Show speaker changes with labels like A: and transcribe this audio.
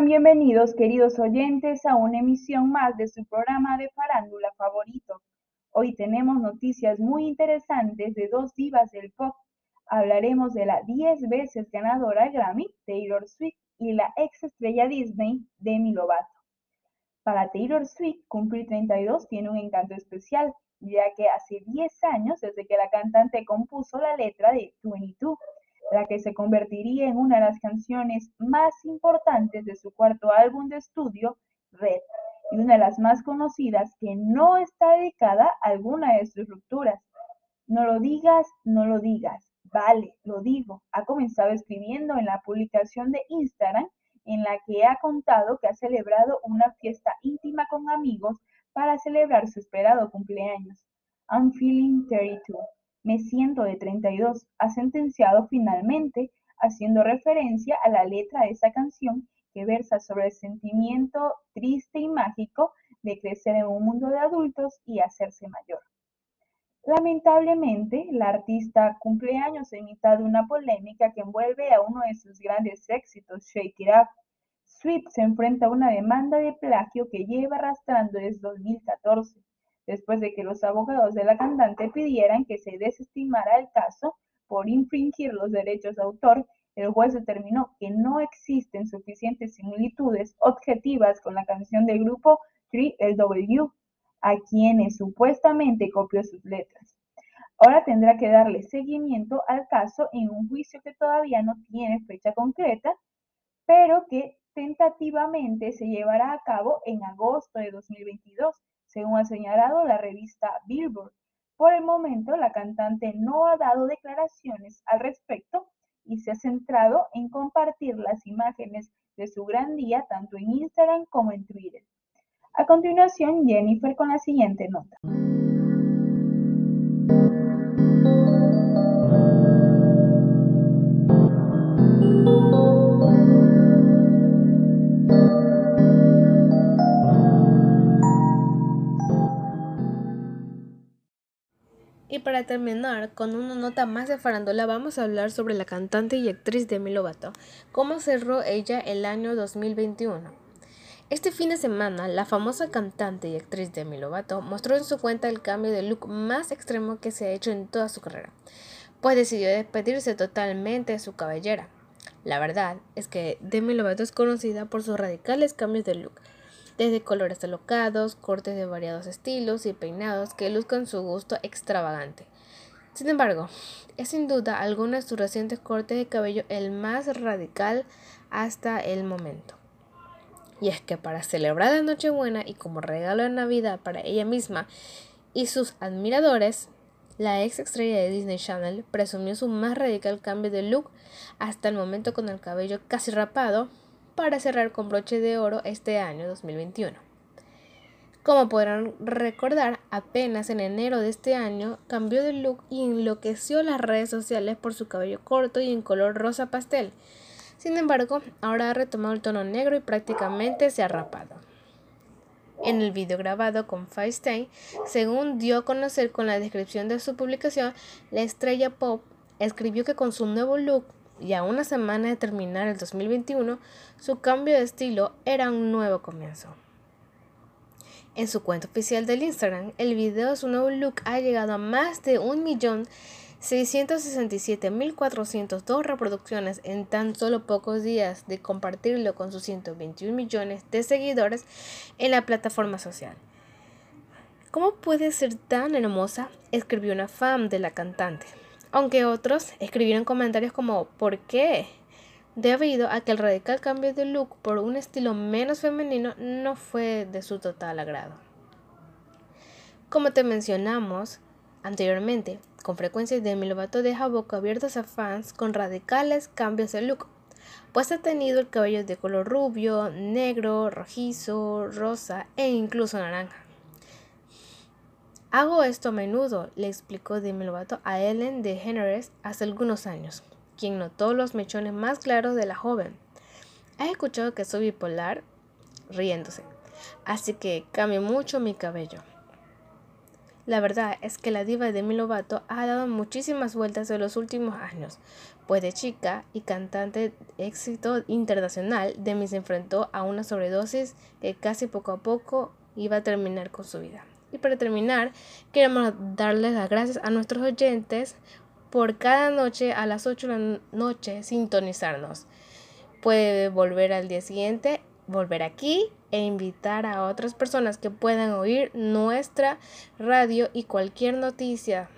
A: Bienvenidos, queridos oyentes, a una emisión más de su programa de farándula favorito. Hoy tenemos noticias muy interesantes de dos divas del pop. Hablaremos de la 10 veces ganadora Grammy, Taylor Swift, y la ex estrella Disney, Demi Lovato. Para Taylor Swift, cumplir 32 tiene un encanto especial, ya que hace 10 años desde que la cantante compuso la letra de 22 la que se convertiría en una de las canciones más importantes de su cuarto álbum de estudio, Red, y una de las más conocidas que no está dedicada a alguna de sus rupturas. No lo digas, no lo digas. Vale, lo digo. Ha comenzado escribiendo en la publicación de Instagram en la que ha contado que ha celebrado una fiesta íntima con amigos para celebrar su esperado cumpleaños. I'm feeling 32. Me siento de 32 ha sentenciado finalmente, haciendo referencia a la letra de esa canción que versa sobre el sentimiento triste y mágico de crecer en un mundo de adultos y hacerse mayor. Lamentablemente, la artista cumpleaños en mitad de una polémica que envuelve a uno de sus grandes éxitos, Shake It Up. Sweet se enfrenta a una demanda de plagio que lleva arrastrando desde 2014 después de que los abogados de la cantante pidieran que se desestimara el caso por infringir los derechos de autor, el juez determinó que no existen suficientes similitudes objetivas con la canción del grupo 3LW, a quienes supuestamente copió sus letras. Ahora tendrá que darle seguimiento al caso en un juicio que todavía no tiene fecha concreta, pero que tentativamente se llevará a cabo en agosto de 2022 según ha señalado la revista Billboard. Por el momento, la cantante no ha dado declaraciones al respecto y se ha centrado en compartir las imágenes de su gran día tanto en Instagram como en Twitter. A continuación, Jennifer con la siguiente nota.
B: Y para terminar con una nota más de farándula, vamos a hablar sobre la cantante y actriz Demi Lovato, cómo cerró ella el año 2021. Este fin de semana, la famosa cantante y actriz Demi Lovato mostró en su cuenta el cambio de look más extremo que se ha hecho en toda su carrera, pues decidió despedirse totalmente de su cabellera. La verdad es que Demi Lovato es conocida por sus radicales cambios de look, desde colores alocados, cortes de variados estilos y peinados que luzcan su gusto extravagante. Sin embargo, es sin duda alguno de sus recientes cortes de cabello el más radical hasta el momento. Y es que para celebrar la Nochebuena y como regalo de Navidad para ella misma y sus admiradores, la ex estrella de Disney Channel presumió su más radical cambio de look hasta el momento con el cabello casi rapado para cerrar con broche de oro este año 2021. Como podrán recordar, apenas en enero de este año cambió de look y enloqueció las redes sociales por su cabello corto y en color rosa pastel. Sin embargo, ahora ha retomado el tono negro y prácticamente se ha rapado. En el video grabado con Feinstein, según dio a conocer con la descripción de su publicación, la estrella pop escribió que con su nuevo look y a una semana de terminar el 2021, su cambio de estilo era un nuevo comienzo. En su cuenta oficial del Instagram, el video de su nuevo look ha llegado a más de 1.667.402 reproducciones en tan solo pocos días de compartirlo con sus 121 millones de seguidores en la plataforma social. ¿Cómo puede ser tan hermosa? escribió una fan de la cantante aunque otros escribieron comentarios como ¿por qué? Debido a que el radical cambio de look por un estilo menos femenino no fue de su total agrado. Como te mencionamos anteriormente, con frecuencia Demi Lovato deja boca abiertos a fans con radicales cambios de look, pues ha tenido el cabello de color rubio, negro, rojizo, rosa e incluso naranja. Hago esto a menudo, le explicó Demi Lovato a Ellen DeGeneres hace algunos años, quien notó los mechones más claros de la joven. ¿Has escuchado que soy bipolar? Riéndose. Así que cambio mucho mi cabello. La verdad es que la diva de Demi Lovato ha dado muchísimas vueltas en los últimos años, pues de chica y cantante de éxito internacional, Demi se enfrentó a una sobredosis que casi poco a poco iba a terminar con su vida. Y para terminar, queremos darles las gracias a nuestros oyentes por cada noche a las 8 de la noche sintonizarnos. Puede volver al día siguiente, volver aquí e invitar a otras personas que puedan oír nuestra radio y cualquier noticia